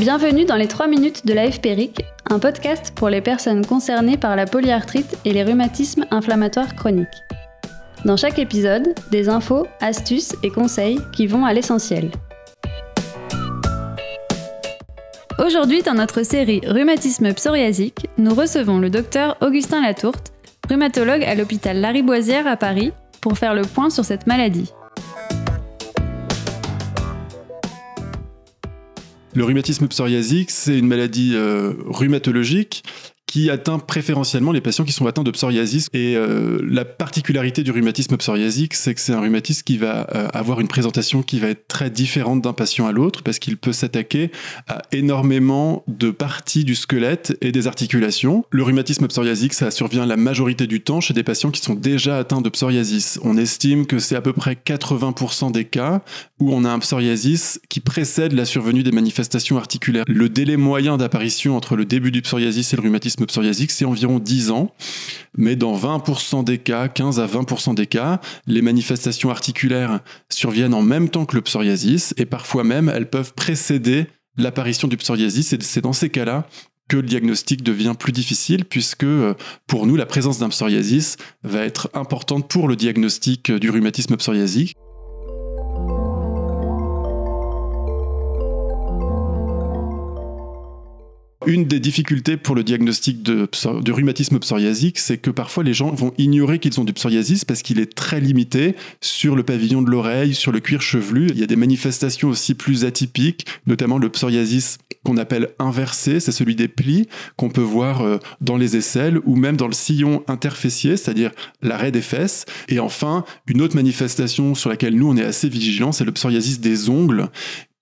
Bienvenue dans les 3 minutes de la FPRIC, un podcast pour les personnes concernées par la polyarthrite et les rhumatismes inflammatoires chroniques. Dans chaque épisode, des infos, astuces et conseils qui vont à l'essentiel. Aujourd'hui, dans notre série Rhumatisme psoriasique, nous recevons le docteur Augustin Latourte, rhumatologue à l'hôpital Lariboisière à Paris, pour faire le point sur cette maladie. Le rhumatisme psoriasique, c'est une maladie euh, rhumatologique qui atteint préférentiellement les patients qui sont atteints de psoriasis. Et euh, la particularité du rhumatisme psoriasique, c'est que c'est un rhumatisme qui va euh, avoir une présentation qui va être très différente d'un patient à l'autre parce qu'il peut s'attaquer à énormément de parties du squelette et des articulations. Le rhumatisme psoriasique, ça survient la majorité du temps chez des patients qui sont déjà atteints de psoriasis. On estime que c'est à peu près 80% des cas où on a un psoriasis qui précède la survenue des manifestations articulaires. Le délai moyen d'apparition entre le début du psoriasis et le rhumatisme psoriasique, c'est environ 10 ans. Mais dans 20% des cas, 15 à 20% des cas, les manifestations articulaires surviennent en même temps que le psoriasis et parfois même elles peuvent précéder l'apparition du psoriasis. Et c'est dans ces cas-là que le diagnostic devient plus difficile puisque euh, pour nous, la présence d'un psoriasis va être importante pour le diagnostic du rhumatisme psoriasique. Une des difficultés pour le diagnostic de, rhumatisme psoriasique, c'est que parfois les gens vont ignorer qu'ils ont du psoriasis parce qu'il est très limité sur le pavillon de l'oreille, sur le cuir chevelu. Il y a des manifestations aussi plus atypiques, notamment le psoriasis qu'on appelle inversé, c'est celui des plis qu'on peut voir euh, dans les aisselles ou même dans le sillon interfessier, c'est-à-dire l'arrêt des fesses. Et enfin, une autre manifestation sur laquelle nous on est assez vigilants, c'est le psoriasis des ongles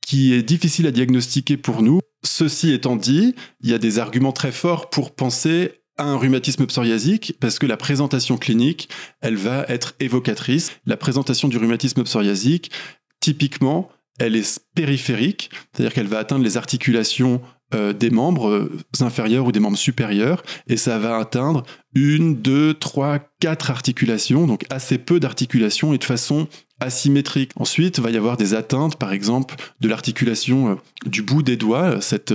qui est difficile à diagnostiquer pour nous Ceci étant dit, il y a des arguments très forts pour penser à un rhumatisme psoriasique parce que la présentation clinique, elle va être évocatrice. La présentation du rhumatisme psoriasique, typiquement, elle est périphérique, c'est-à-dire qu'elle va atteindre les articulations euh, des membres euh, inférieurs ou des membres supérieurs, et ça va atteindre une, deux, trois, quatre articulations, donc assez peu d'articulations et de façon asymétrique. Ensuite, il va y avoir des atteintes, par exemple, de l'articulation euh, du bout des doigts, cette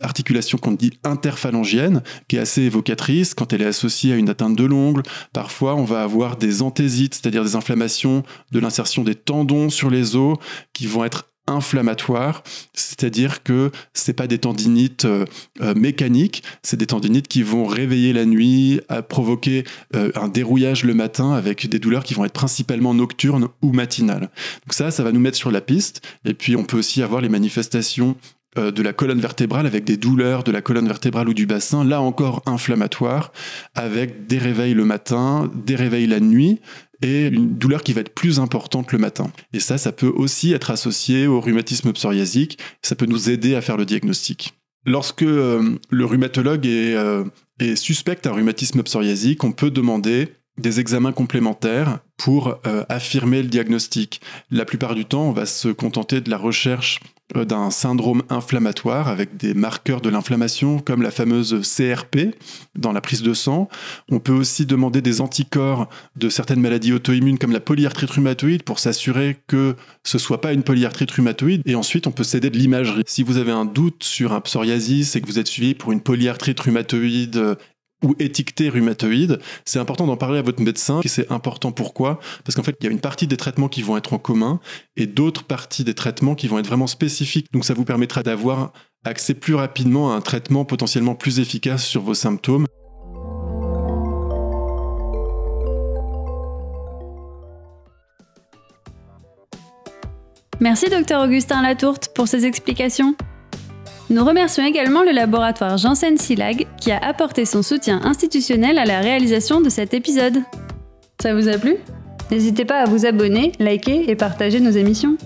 articulation qu'on dit interphalangienne, qui est assez évocatrice quand elle est associée à une atteinte de l'ongle. Parfois, on va avoir des anthésites, c'est-à-dire des inflammations de l'insertion des tendons sur les os, qui vont être inflammatoires, c'est-à-dire que c'est pas des tendinites euh, euh, mécaniques, c'est des tendinites qui vont réveiller la nuit, provoquer euh, un dérouillage le matin avec des douleurs qui vont être principalement nocturnes ou matinales. Donc ça, ça va nous mettre sur la piste. Et puis on peut aussi avoir les manifestations de la colonne vertébrale avec des douleurs de la colonne vertébrale ou du bassin, là encore inflammatoires, avec des réveils le matin, des réveils la nuit, et une douleur qui va être plus importante le matin. Et ça, ça peut aussi être associé au rhumatisme psoriasique, ça peut nous aider à faire le diagnostic. Lorsque euh, le rhumatologue est, euh, est suspect un rhumatisme psoriasique, on peut demander des examens complémentaires pour euh, affirmer le diagnostic. La plupart du temps, on va se contenter de la recherche d'un syndrome inflammatoire avec des marqueurs de l'inflammation comme la fameuse CRP dans la prise de sang. On peut aussi demander des anticorps de certaines maladies auto-immunes comme la polyarthrite rhumatoïde pour s'assurer que ce soit pas une polyarthrite rhumatoïde et ensuite on peut s'aider de l'imagerie. Si vous avez un doute sur un psoriasis et que vous êtes suivi pour une polyarthrite rhumatoïde ou étiqueté rhumatoïde, c'est important d'en parler à votre médecin. C'est important pourquoi? Parce qu'en fait, il y a une partie des traitements qui vont être en commun et d'autres parties des traitements qui vont être vraiment spécifiques. Donc ça vous permettra d'avoir accès plus rapidement à un traitement potentiellement plus efficace sur vos symptômes. Merci docteur Augustin Latourte pour ces explications. Nous remercions également le laboratoire Janssen Silag qui a apporté son soutien institutionnel à la réalisation de cet épisode. Ça vous a plu? N'hésitez pas à vous abonner, liker et partager nos émissions.